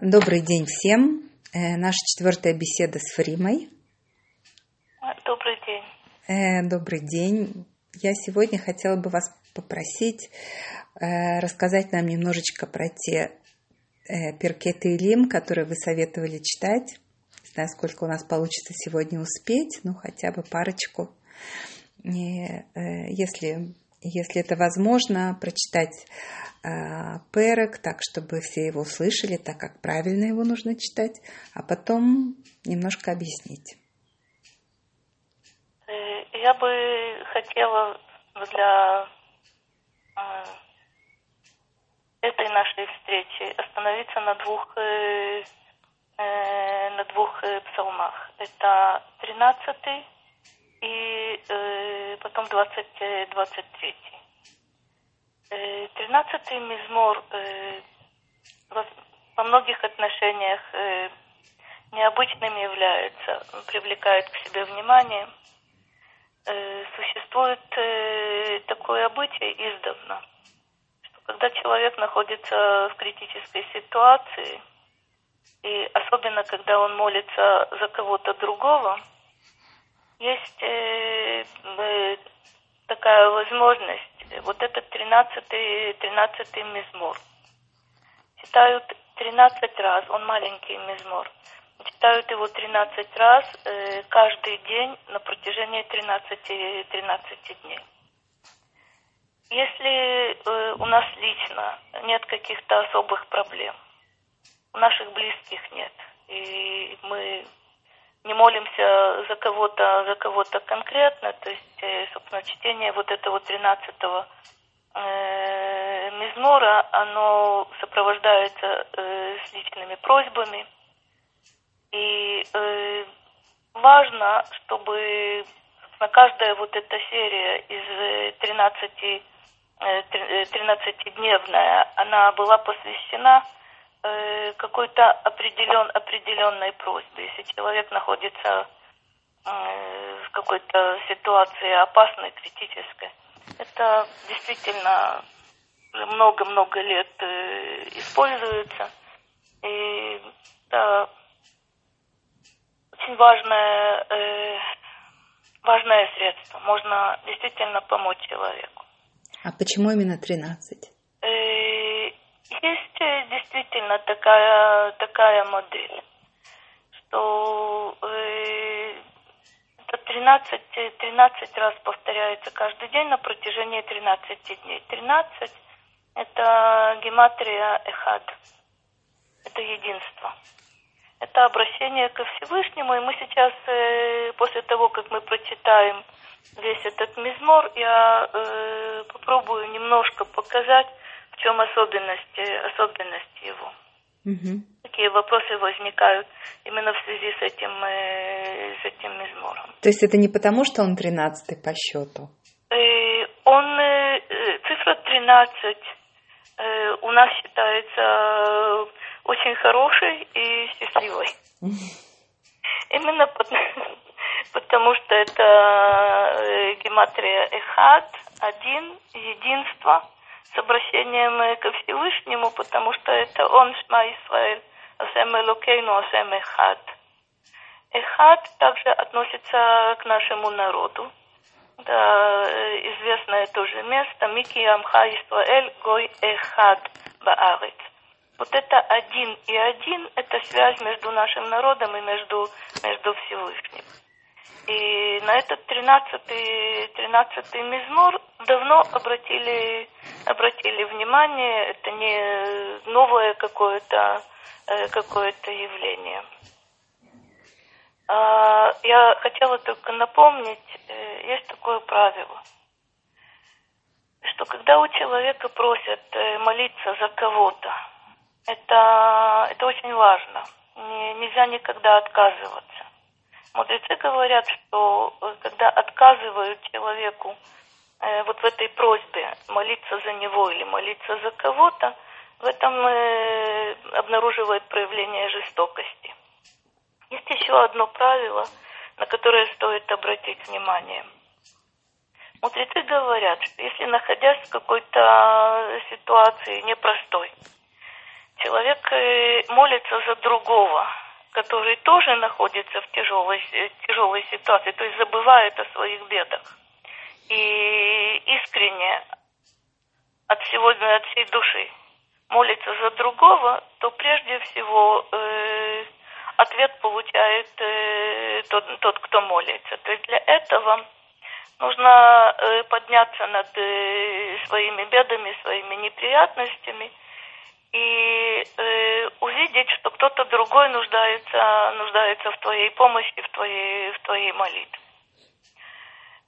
Добрый день всем. Э, наша четвертая беседа с Фримой. Добрый день. Э, добрый день. Я сегодня хотела бы вас попросить э, рассказать нам немножечко про те перкеты и лим, которые вы советовали читать. Не знаю, сколько у нас получится сегодня успеть, ну хотя бы парочку. И, если, если это возможно, прочитать э, перек так, чтобы все его услышали, так как правильно его нужно читать, а потом немножко объяснить. Э, я бы хотела для э, этой нашей встречи остановиться на двух э, на двух псалмах. Это 13 и потом 20, 23. Тринадцатый мизмор во многих отношениях необычным является, привлекает к себе внимание – Э, существует э, такое обычай издавна, что когда человек находится в критической ситуации, и особенно когда он молится за кого-то другого, есть э, такая возможность, вот этот тринадцатый, тринадцатый мизмор. Читают тринадцать раз, он маленький мизмор – читают его 13 раз э, каждый день на протяжении 13, 13 дней. Если э, у нас лично нет каких-то особых проблем, у наших близких нет, и мы не молимся за кого-то, за кого-то конкретно, то есть, э, собственно, чтение вот этого 13 э, мизмора, оно сопровождается э, с личными просьбами – и важно, чтобы на каждая вот эта серия из 13, э, 13-дневная, э, она была посвящена э, какой-то определен, определенной просьбе. Если человек находится э, в какой-то ситуации опасной, критической, это действительно много-много лет э, используется. И да, очень важное, э, важное средство. Можно действительно помочь человеку. А почему именно 13? Э, есть э, действительно такая, такая модель, что э, 13, 13 раз повторяется каждый день на протяжении 13 дней. 13 – это гематрия эхад, это единство это обращение ко Всевышнему. И мы сейчас, э, после того, как мы прочитаем весь этот мизмор, я э, попробую немножко показать, в чем особенности, особенности его. Угу. Какие вопросы возникают именно в связи с этим, э, с этим мизмором. То есть это не потому, что он тринадцатый по счету? Э, он, э, цифра 13 э, у нас считается очень хорошей и счастливой. Именно потому, что это гематрия Эхад, один, единство, с обращением ко Всевышнему, потому что это Он, Шма Исраэль, Асем Элокейну, Асем Эхад. Эхад также относится к нашему народу. Да, э, известное тоже место. Мики Амха Исраэль Гой Эхад Баарец. Вот это один и один, это связь между нашим народом и между, между Всевышним. И на этот тринадцатый, тринадцатый мизмор давно обратили, обратили внимание, это не новое какое-то э, какое явление. А, я хотела только напомнить, э, есть такое правило, что когда у человека просят э, молиться за кого-то, это, это очень важно. Не, нельзя никогда отказываться. Мудрецы говорят, что э, когда отказывают человеку э, вот в этой просьбе молиться за него или молиться за кого-то, в этом э, обнаруживает проявление жестокости. Есть еще одно правило, на которое стоит обратить внимание. Мудрецы говорят, что если находясь в какой-то ситуации непростой, человек э, молится за другого, который тоже находится в тяжелой, тяжелой ситуации, то есть забывает о своих бедах. И искренне от всего, от всей души молится за другого, то прежде всего э, ответ получает э, тот, тот, кто молится. То есть для этого нужно э, подняться над э, своими бедами, своими неприятностями и э, увидеть, что кто-то другой нуждается, нуждается в твоей помощи, в твоей, в твоей молитве.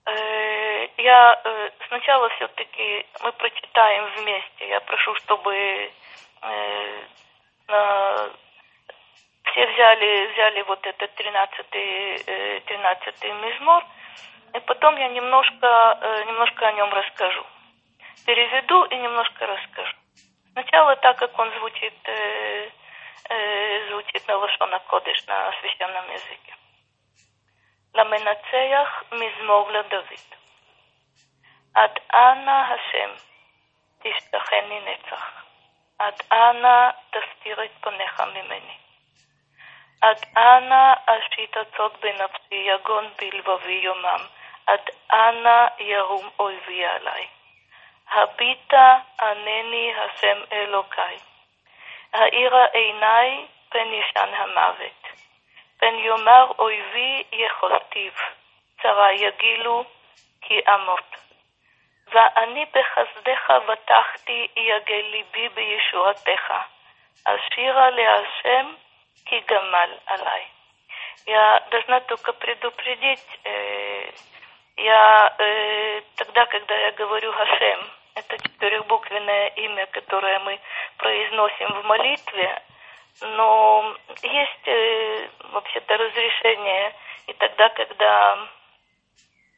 Э, я э, сначала все-таки мы прочитаем вместе. Я прошу, чтобы э, все взяли, взяли вот этот 13-й 13 мизмор, и потом я немножко, немножко о нем расскажу. Переведу и немножко расскажу. Сначала так, как он звучит, звучит на Лошона Кодыш, на священном языке. למנצח מזמור לדוד. עד אנה השם תשתחני נצח, עד אנה תסתיר את פניך ממני. עד אנה אשית עצות בנפשי, יגון בלבבי יומם, עד אנה ירום אויבי עלי. הביטה ענני השם אלוקיי. האירה עיניי פן ישן המוות. פן יאמר אויבי יכולתיו, צרה יגילו כי אמות. ואני בחסדך בטחתי יגל ליבי בישועתך. אשירה להשם כי גמל עליי. Я должна только предупредить, э, я э, тогда, когда я говорю Хашем, это четырехбуквенное имя, которое мы произносим в молитве, но есть э, вообще-то разрешение и тогда, когда,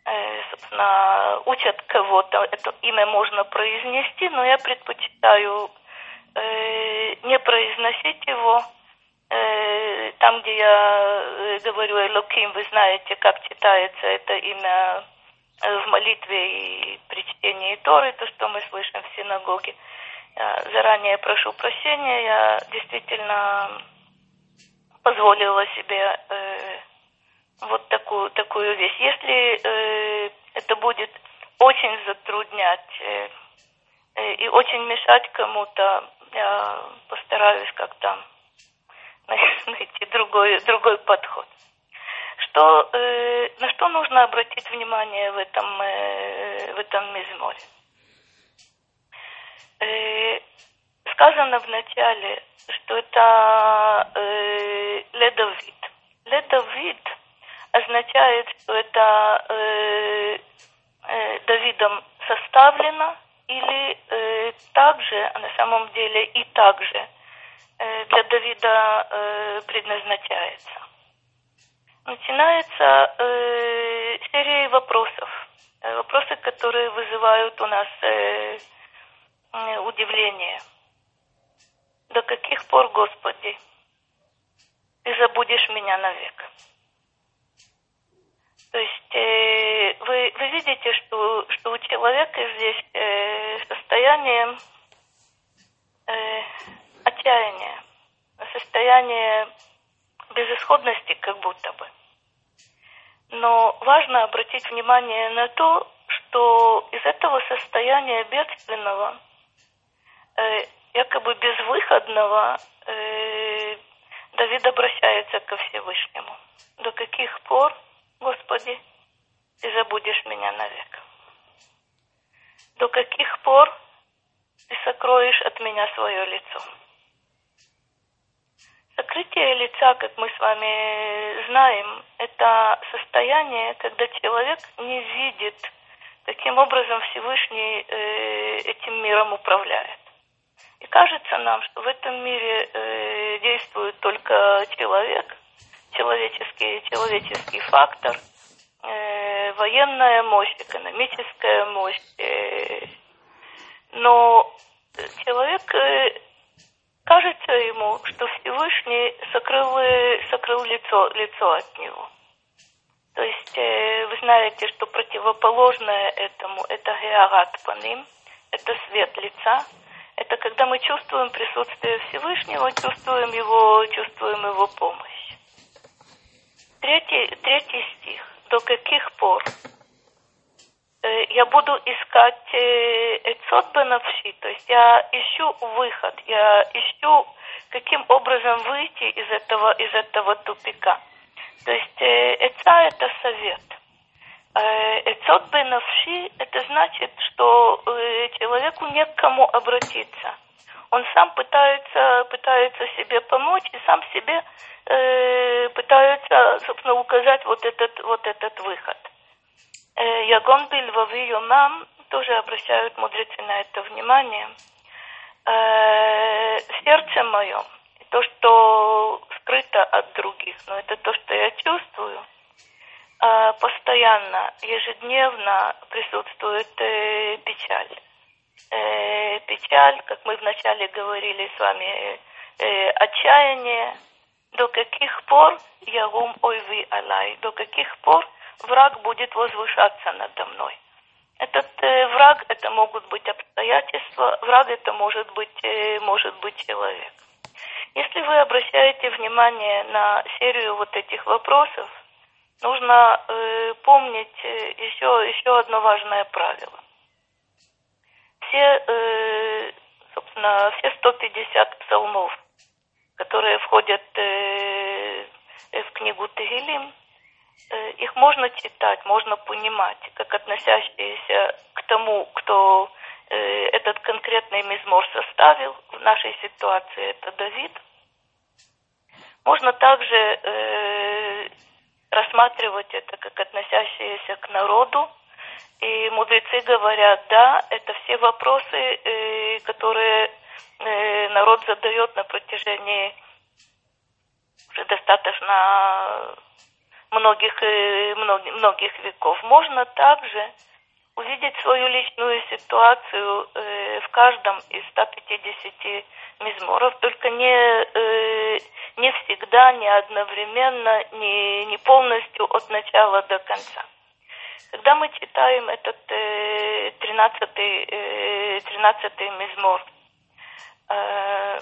э, собственно, учат кого-то, это имя можно произнести, но я предпочитаю э, не произносить его. Э, там, где я э, говорю Элоким, вы знаете, как читается это имя в молитве и при чтении Торы, то, что мы слышим в синагоге. Я заранее прошу прощения, я действительно позволила себе э, вот такую, такую вещь. Если э, это будет очень затруднять э, э, и очень мешать кому-то, я постараюсь как-то найти другой, другой подход. Что, э, на что нужно обратить внимание в этом, э, в этом мизморе? Э, сказано в начале, что это э, ледовид. Ледовид означает, что это э, э, Давидом составлено или э, также, а на самом деле и также э, для Давида э, предназначается. Начинается э, серия вопросов. Э, вопросы, которые вызывают у нас э, удивление. До каких пор, Господи, ты забудешь меня навек? То есть э, вы, вы видите, что, что у человека здесь э, состояние э, отчаяния, состояние безысходности как будто бы. Но важно обратить внимание на то, что из этого состояния бедственного – э, якобы безвыходного э, Давид обращается ко Всевышнему. До каких пор, Господи, ты забудешь меня навек? До каких пор ты сокроешь от меня свое лицо? Сокрытие лица, как мы с вами знаем, это состояние, когда человек не видит, каким образом Всевышний э, этим миром управляет. И кажется нам, что в этом мире э, действует только человек, человеческий, человеческий фактор, э, военная мощь, экономическая мощь. Но человек, кажется ему, что Всевышний сокрыл, сокрыл лицо, лицо от него. То есть э, вы знаете, что противоположное этому это геарат паним, это свет лица – Это когда мы чувствуем присутствие Всевышнего, чувствуем его, чувствуем его помощь. Третий, третий стих. До каких пор э, я буду искать эцот бенавши, то есть я ищу выход, я ищу, каким образом выйти из этого, из этого тупика. То есть эца – это совет. Эцот бенавши – это значит, что э, человеку не к кому обратиться. Он сам пытается, пытается себе помочь и сам себе э, пытается, собственно, указать вот этот, вот этот выход. Ягон Бильвави Йомам тоже обращают мудрецы на это внимание. Сердце мое, то, что скрыто от других, но это то, что я чувствую – постоянно, ежедневно присутствует печаль. Печаль, как мы вначале говорили с вами, отчаяние. До каких пор ягум ойви алай, до каких пор враг будет возвышаться надо мной. Этот э, враг, это могут быть обстоятельства, враг это может быть, э, может быть человек. Если вы обращаете внимание на серию вот этих вопросов, нужно э, помнить э, еще, еще одно важное правило. Все, э, собственно, все 150 псалмов, которые входят э, в книгу Тегелим, их можно читать, можно понимать, как относящиеся к тому, кто э, этот конкретный мизмор составил. В нашей ситуации это Давид. Можно также э, рассматривать это как относящееся к народу. И мудрецы говорят, да, это все вопросы, э, которые э, народ задает на протяжении уже достаточно многих, э, многих, многих веков. Можно также увидеть свою личную ситуацию в каждом из 150 мизморов, только не, не всегда, не одновременно, не, не полностью от начала до конца. Когда мы читаем этот э, 13-й э, 13 мизмор, э,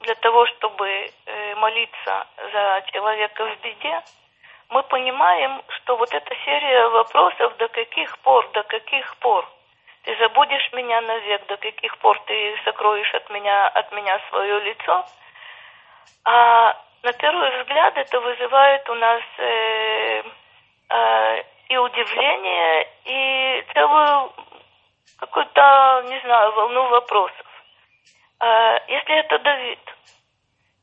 для того, чтобы э, молиться за человека в беде, мы понимаем, что вот эта серия вопросов, до каких пор, до каких пор, ты забудешь меня навек, до каких пор ты сокроешь от меня, от меня свое лицо – а на первый взгляд это вызывает у нас э, э, и удивление, и целую какую-то, не знаю, волну вопросов. Э, если это Давид,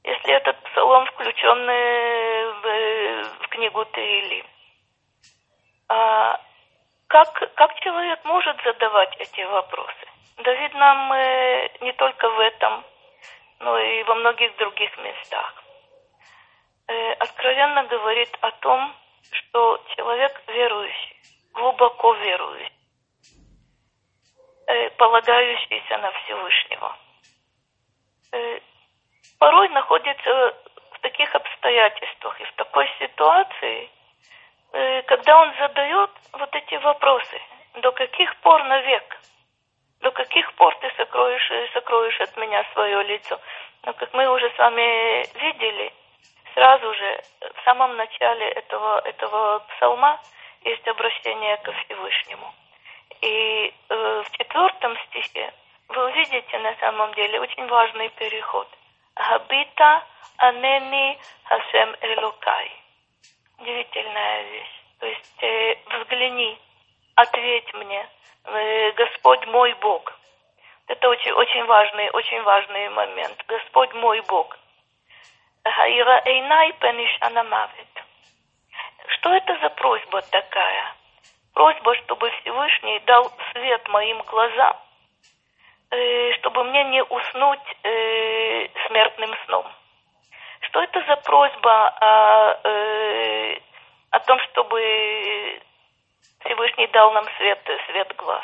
если этот псалом, включенный в, в книгу Таили, э, как, как человек может задавать эти вопросы? Давид нам э, не только в этом но и во многих других местах. Э, откровенно говорит о том, что человек верующий, глубоко верующий, э, полагающийся на Всевышнего, порой находится в таких обстоятельствах и в такой ситуации, э, когда он задает вот эти вопросы, до каких пор навек – до каких пор ты сокроешь, сокроешь от меня свое лицо? Но как мы уже с вами видели, сразу же в самом начале этого, этого псалма есть обращение ко Всевышнему. И э, в четвертом стихе вы увидите на самом деле очень важный переход. Габита анени хасем элокай. Удивительная вещь. То есть э, взгляни, ответь мне, Э, Господь мой Бог. Это очень, очень важный, очень важный момент. Господь мой Бог. Что это за просьба такая? Просьба, чтобы Всевышний дал свет моим глазам, чтобы мне не уснуть э, смертным сном. Что это за просьба о, о том, чтобы Всевышний дал нам свет, свет глаз.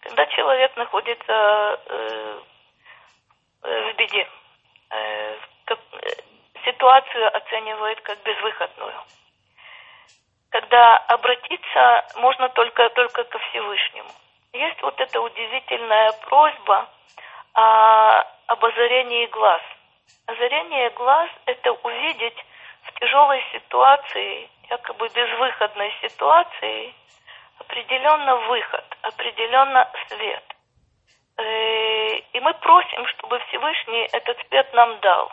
Когда человек находится э, в беде, э, э, ситуацию оценивает как безвыходную. Когда обратиться можно только, только ко Всевышнему. Есть вот эта удивительная просьба а об озарении глаз. Озарение глаз – это увидеть в тяжелой ситуации, якобы безвыходной ситуации, определенно выход, определенно свет. Э, и мы просим, чтобы Всевышний этот свет нам дал.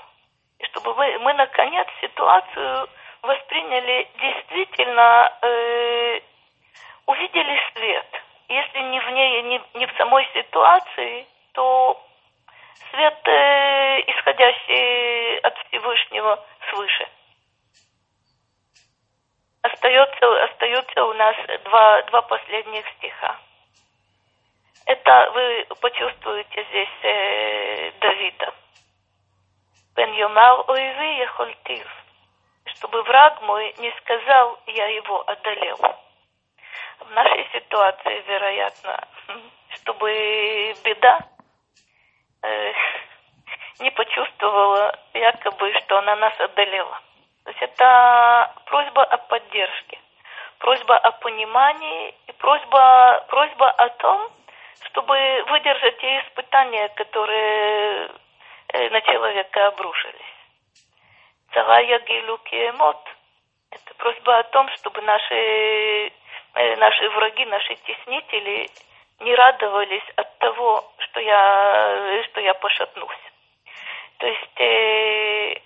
И чтобы мы, мы наконец ситуацию восприняли действительно, э, увидели свет. Если не в ней, не, не в самой ситуации, то свет, э, исходящий от Всевышнего свыше. Остается, остается у нас два, два последних стиха. Это вы почувствуете здесь э, Давида. Бен Йомар Ойви Ехольтив. Чтобы враг мой не сказал, я его одолел. В нашей ситуации, вероятно, чтобы беда э, не почувствовала якобы, что она нас одолела. То есть это просьба о поддержке, просьба о понимании и просьба, просьба о том, чтобы выдержать те испытания, которые э, на человека обрушились. Царая Гилуки Эмот – это просьба о том, чтобы наши, наши враги, наши теснители не радовались от того, что я, что я пошатнусь. То есть э,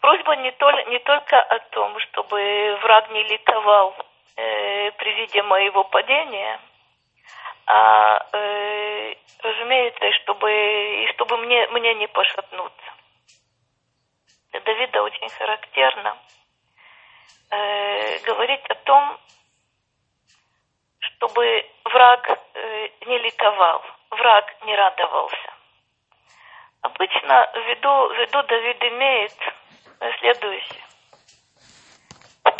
просьба не, толь, не только о том, чтобы враг не ликовал э, при виде моего падения, а, э, разумеется, чтобы, и чтобы мне, мне не пошатнуться. Для Давида очень характерно э, говорить о том, чтобы враг э, не ликовал, враг не радовался. Обычно в виду, Давид имеет следующее,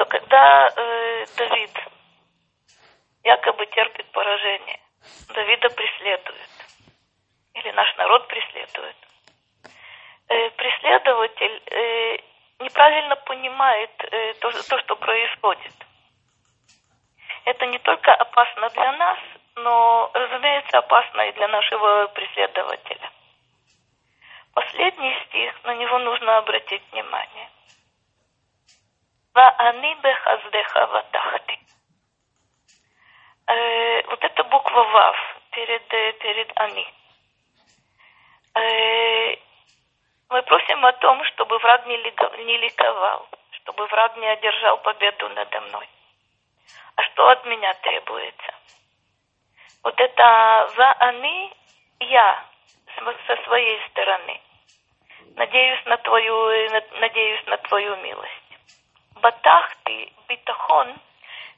что когда э, Давид якобы терпит поражение, Давида преследует, или наш народ преследует, э, преследователь э, неправильно понимает э, то, то, что происходит – это не только опасно для нас, но, разумеется, опасно и для нашего преследователя. Последний стих, на него нужно обратить внимание. Ваани бехаздеха ватахти. Э, вот эта буква Вав перед, э, перед Ани. Э, мы просим о том, чтобы враг не, ликовал, чтобы враг не одержал победу надо мной а что от меня требуется. Вот это за они я со своей стороны. Надеюсь на твою, надеюсь на твою милость. Батахты, битахон,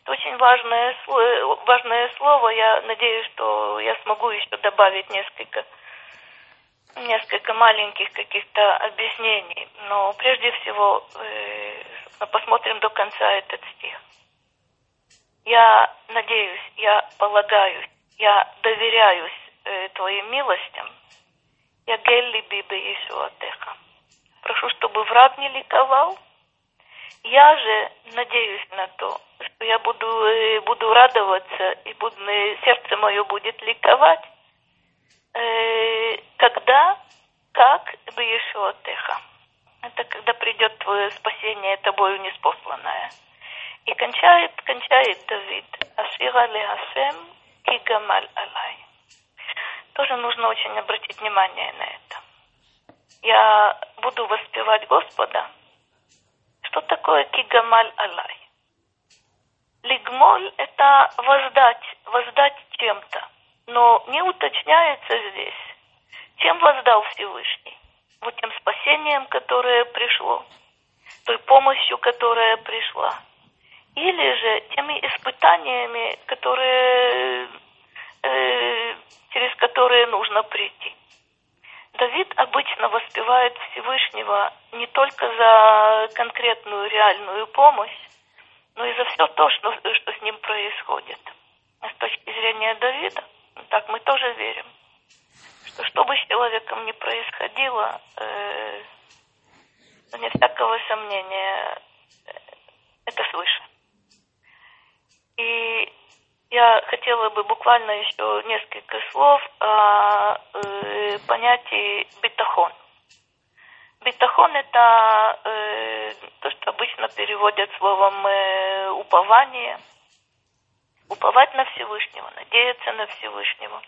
это очень важное, важное слово. Я надеюсь, что я смогу еще добавить несколько, несколько маленьких каких-то объяснений. Но прежде всего э, посмотрим до конца этот стих. Я надеюсь, я полагаюсь, я доверяюсь э, Твоим милостям. Я гелли бибе Ишуатеха. Прошу, чтобы враг не ликовал. Я же надеюсь на то, что я буду, э, буду радоваться, и буду, э, сердце мое будет ликовать, когда, как бы Ишуатеха. Это когда придет твое спасение тобою неспосланное. И кончает, кончает Давид. Ашира лехасем кигамаль алай. Тоже нужно очень обратить внимание на это. Я буду воспевать Господа. Что такое кигамаль алай? Лигмоль – это воздать, воздать чем-то. Но не уточняется здесь, чем воздал Всевышний. Вот тем спасением, которое пришло, той помощью, которая пришла – или же теми испытаниями, которые, э, через которые нужно прийти. Давид обычно воспевает Всевышнего не только за конкретную реальную помощь, но и за все то, что, что с ним происходит. А с точки зрения Давида, так мы тоже верим, что что бы с человеком ни происходило, э, не всякого сомнения, э, это свыше. И я хотела бы буквально еще несколько слов о э, понятии битахон. Битахон – это э, то, что обычно переводят словом э, упование. Уповать на Всевышнего, надеяться на Всевышнего.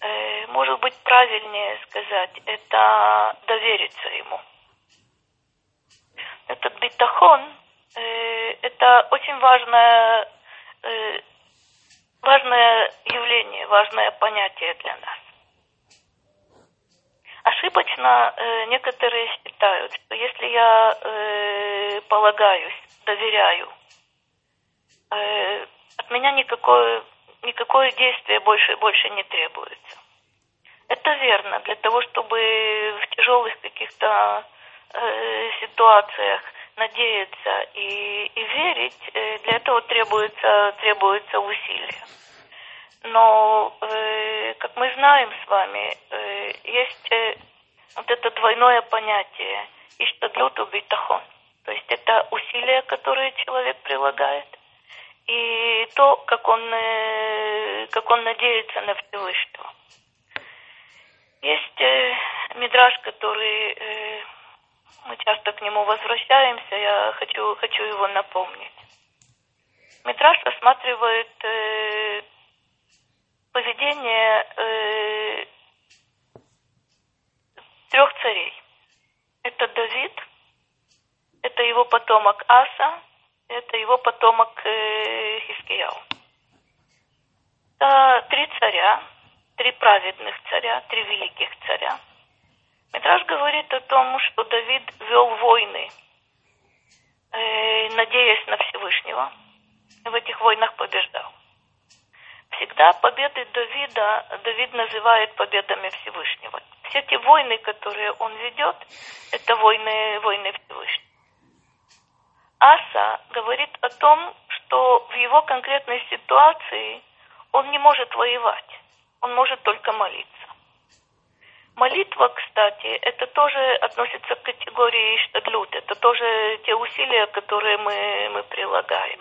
Э, может быть, правильнее сказать, это довериться ему. Этот битахон э, – это очень важное, э, важное явление, важное понятие для нас. Ошибочно некоторые считают, что если я полагаюсь, доверяю, от меня никакое, никакое действие больше, больше не требуется. Это верно. Для того, чтобы в тяжелых каких-то э, ситуациях надеяться и, и верить, э, для этого требуется, требуется усилия. Но, э, как мы знаем с вами, э, есть э, вот это двойное понятие «иштадлюту битахон». То есть это усилия, которые человек прилагает, и то, как он, э, как он надеется на Всевышнего. Есть э, мидраж, который э, мы часто к нему возвращаемся, я хочу, хочу его напомнить. Мидраж рассматривает э, поведение э, трех царей. Это Давид, это его потомок Аса, это его потомок э, Хискияу. Это три царя, три праведных царя, три великих царя. Митраж говорит о том, что Давид вел войны, э, надеясь на Всевышнего, в этих войнах побеждал. Всегда победы Давида Давид называет победами Всевышнего. Все те войны, которые он ведет, это войны, войны Всевышнего. Аса говорит о том, что в его конкретной ситуации он не может воевать, он может только молиться. Молитва, кстати, это тоже относится к категории штадлют, это тоже те усилия, которые мы, мы прилагаем.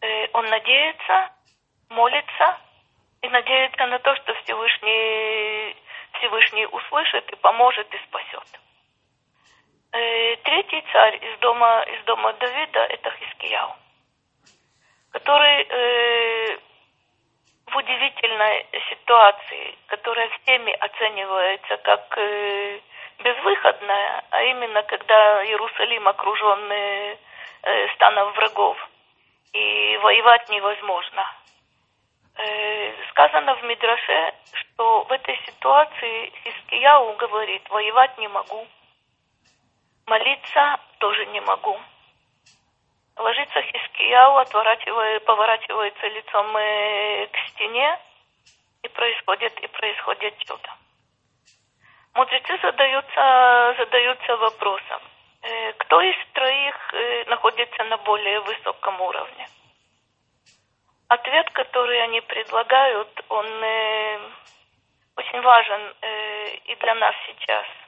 Э, он надеется, молится и надеется на то, что Всевышний, Всевышний услышит и поможет и спасет. Э, третий царь из дома, из дома Давида – это Хискияу, который э, в удивительной ситуации, которая всеми оценивается как э, безвыходная, а именно когда Иерусалим окружен э, станом врагов, и воевать невозможно. Э, сказано в Мидраше, что в этой ситуации Хискияу говорит, воевать не могу – Молиться тоже не могу. Ложится Хискияу, отворачивая, поворачивается лицом э, к стене, и происходит, и происходит чудо. Мудрецы задаются, задаются вопросом, э, кто из троих э, находится на более высоком уровне? Ответ, который они предлагают, он очень важен и для нас сейчас –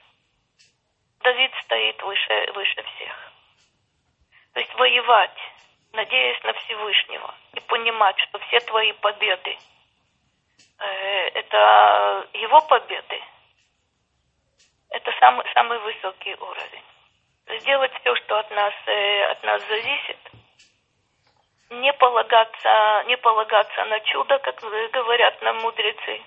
Давид стоит выше, выше всех. То есть воевать, надеясь на Всевышнего, и понимать, что все твои победы э, это его победы, это самый, самый высокий уровень. Сделать все, что от нас, э, от нас зависит, не полагаться, не полагаться на чудо, как говорят нам мудрецы,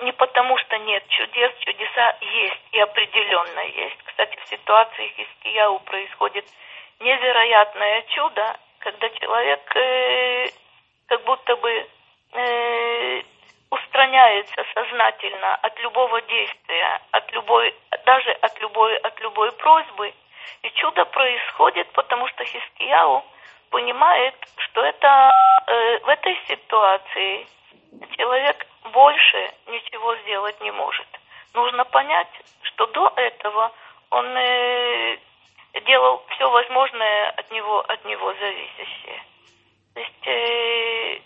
не потому, что нет чудес, чудеса есть и определенно есть. Кстати, в ситуации Хискияу происходит невероятное чудо, когда человек э, как будто бы э, устраняется сознательно от любого действия, от любой, даже от любой, от любой просьбы. И чудо происходит, потому что Хискияу понимает, что это э, в этой ситуации человек больше ничего сделать не может. Нужно понять, что до этого он э, делал все возможное от него, от него зависящее. То есть э,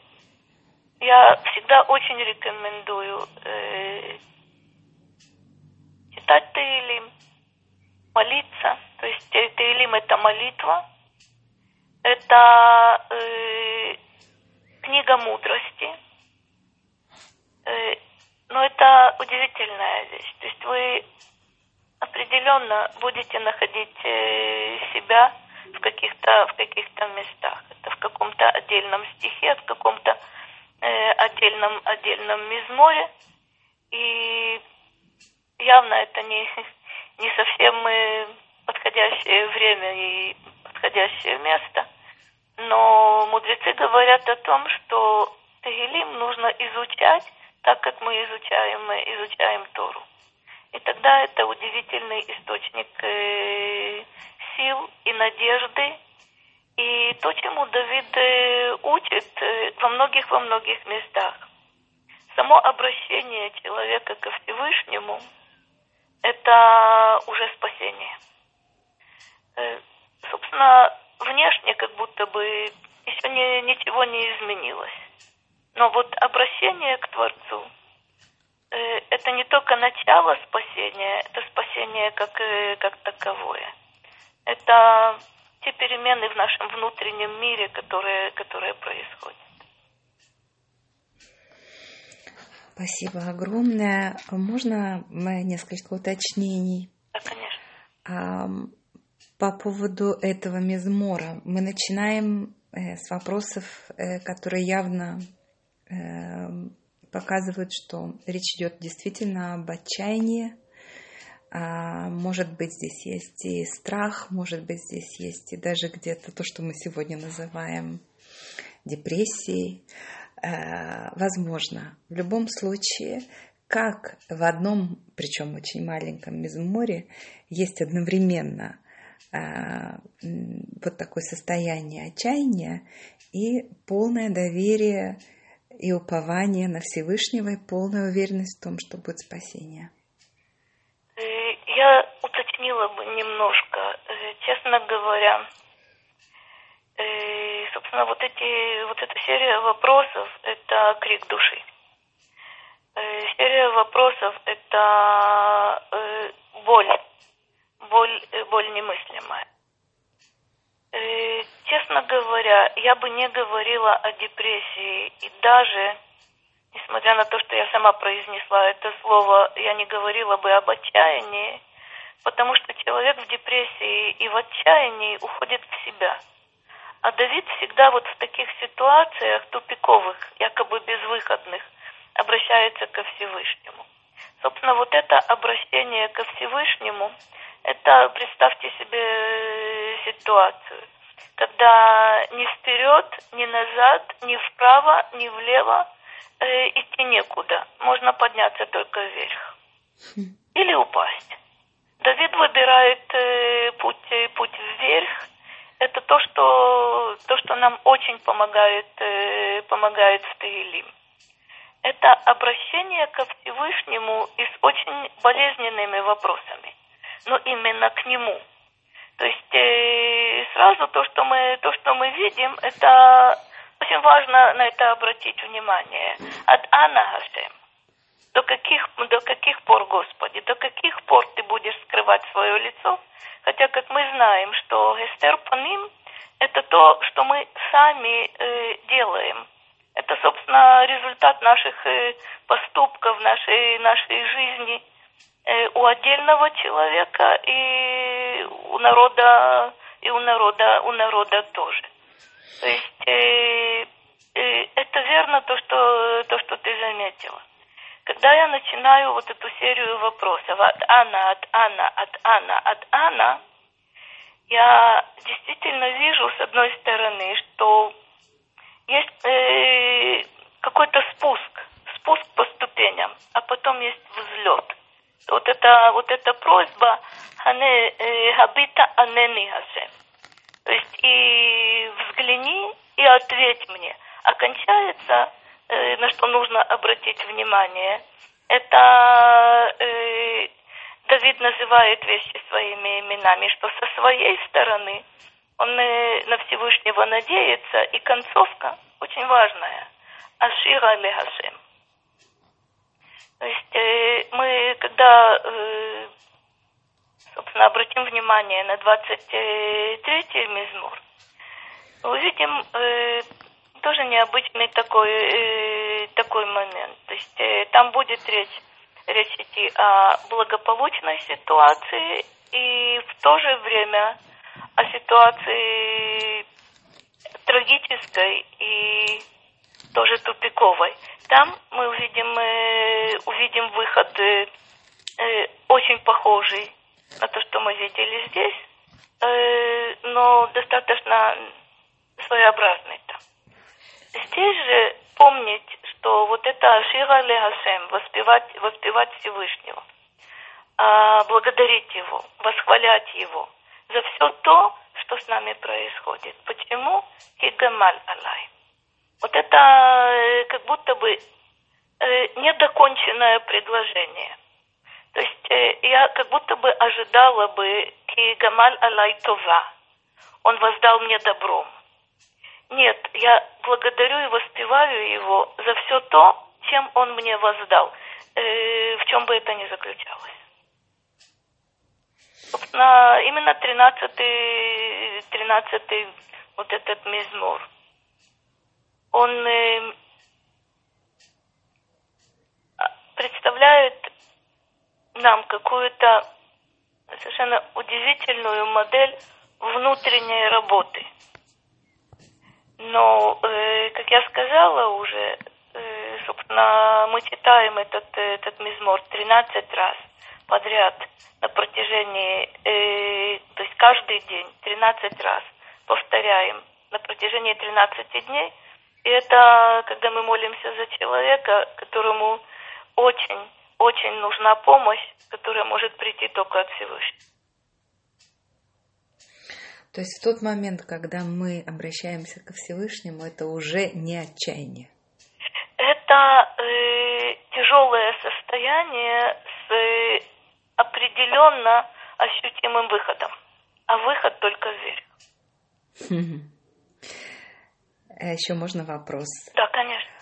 я всегда очень рекомендую э, читать Таилим, молиться. То есть Таилим это молитва. Это э, книга мудрости. Но это удивительная вещь. То есть вы определенно будете находить э, себя в каких-то в каких-то местах. Это в каком-то отдельном стихе, в каком-то э, отдельном отдельном мизморе. И явно это не, не совсем э, подходящее время и подходящее место. Но мудрецы говорят о том, что Тагилим нужно изучать так, как мы изучаем, изучаем Тору. И тогда это удивительный источник э, сил и надежды. И то, чему Давид э, учит э, во многих, во многих местах. Само обращение человека ко Всевышнему – это уже спасение. Собственно, внешне как будто бы еще не, ничего не изменилось. Но вот обращение к Творцу э, – это не только начало спасения, это спасение как, э, как таковое. Это те перемены в нашем внутреннем мире, которые, которые происходят. Спасибо огромное. Можно несколько уточнений? Да, конечно. По поводу этого мезмора мы начинаем э, с вопросов, э, которые явно показывают, что речь идет действительно об отчаянии. А, может быть, здесь есть и страх, может быть, здесь есть и даже где-то то, что мы сегодня называем депрессией. Возможно, в любом случае, как в одном, причем очень маленьком мезморе, есть одновременно а, вот такое состояние отчаяния и полное доверие и упование на Всевышнего и полная уверенность в том, что будет спасение. Э, я уточнила бы немножко, э, честно говоря, э, собственно, вот эти, вот эта серия вопросов – это крик души. Серия вопросов – это боль боль, э, боль немыслимая. Э, честно говоря, я бы не говорила о депрессии и даже, несмотря на то, что я сама произнесла это слово, я не говорила бы об отчаянии, потому что человек в депрессии и в отчаянии уходит в себя. А Давид всегда вот в таких ситуациях тупиковых, якобы безвыходных, обращается ко Всевышнему. Собственно, вот это обращение ко Всевышнему – это представьте себе э, ситуацию, когда ни вперед, ни назад, ни вправо, ни влево э, идти некуда. Можно подняться только вверх. Хм. Или упасть. Давид выбирает э, путь, э, путь вверх. Это то, что, то, что нам очень помогает, э, помогает в Таилим. Это обращение ко Всевышнему и с очень болезненными вопросами но именно к нему. То есть э, сразу то, что мы то, что мы видим, это очень важно на это обратить внимание. От Анна Гашем. До каких, до каких пор, Господи, до каких пор ты будешь скрывать свое лицо? Хотя, как мы знаем, что Гестер Паним – это то, что мы сами э, делаем. Это, собственно, результат наших э, поступков, нашей, нашей жизни – Э, у отдельного человека и у народа и у народа у народа тоже. То есть э, э, это верно то, что то, что ты заметила. Когда я начинаю вот эту серию вопросов от Анна, от Анна, от Анна, от Анна, я действительно вижу с одной стороны, что есть э, какой-то спуск, спуск по ступеням, а потом есть взлет вот эта, вот эта просьба э, «Хабита анени Хашем». То есть и взгляни и ответь мне. Окончается, э, на что нужно обратить внимание, это э, Давид называет вещи своими именами, что со своей стороны он на Всевышнего надеется, и концовка очень важная. Ашира Лехашем. То есть э, мы, когда, э, собственно, обратим внимание на 23-й мизмур, увидим э, тоже необычный такой, э, такой момент. То есть э, там будет речь, речь идти о благополучной ситуации и в то же время о ситуации трагической и тоже тупиковой. Там мы увидим, э, увидим выход э, э, очень похожий на то, что мы видели здесь, э, но достаточно своеобразный там. Здесь же помнить, что вот это Ашира Лехасем, воспевать, воспевать Всевышнего, э, благодарить Его, восхвалять Его за все то, что с нами происходит. Почему? Кигамаль Алай. Вот это э, как будто бы э, недоконченное предложение. То есть э, я как будто бы ожидала бы Кигамаль Алай Това. Он воздал мне добром. Нет, я благодарю и воспеваю его за все то, чем он мне воздал, в чем бы это ни заключалось. Именно 13-й, 13 вот этот мизмор, он э, представляет нам какую-то совершенно удивительную модель внутренней работы. Но, э, как я сказала уже, э, собственно, мы читаем этот, этот мизмор 13 раз подряд на протяжении, э, то есть каждый день, 13 раз повторяем на протяжении 13 дней. Это когда мы молимся за человека, которому очень, очень нужна помощь, которая может прийти только от Всевышнего. То есть в тот момент, когда мы обращаемся ко Всевышнему, это уже не отчаяние. Это э, тяжелое состояние с э, определенно ощутимым выходом, а выход только вверх. А еще можно вопрос? Да, конечно.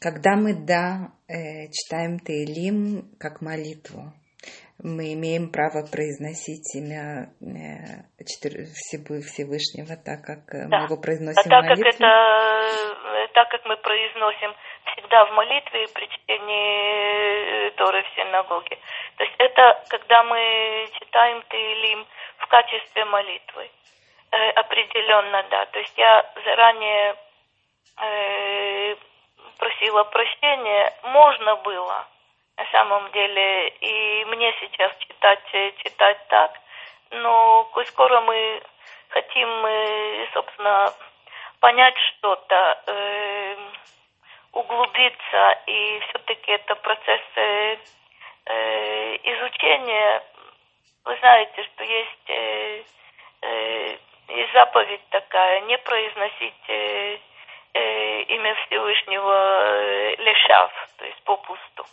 Когда мы, да, э, читаем Тейлим как молитву, мы имеем право произносить имя э, Всевышнего так, как э, да. мы его произносим а так, в молитве? Как это, так как мы произносим всегда в молитве при чтении Торы в синагоге. То есть это когда мы читаем Тейлим в качестве молитвы. Э, определенно, да. То есть я заранее э, просила прощения. Можно было на самом деле и мне сейчас читать, э, читать так. Но скоро мы хотим, э, собственно, понять что-то, э, углубиться, и все-таки это процесс э, э, изучения. Вы знаете, что есть, э, есть заповедь такая, не произносить э, э, имя Всевышнего э, лешав, то есть попусту.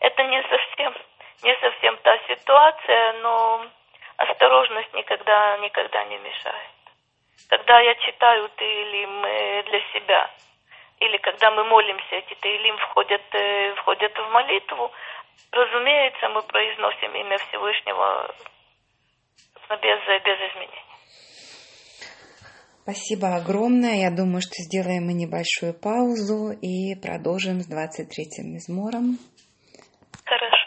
Это не совсем, не совсем та ситуация, но осторожность никогда, никогда не мешает. Когда я читаю Таилим э, для себя, или когда мы молимся, эти Таилим входят, э, входят в молитву, разумеется, мы произносим имя Всевышнего без, без изменений. Спасибо огромное. Я думаю, что сделаем мы небольшую паузу и продолжим с 23-м измором. Хорошо.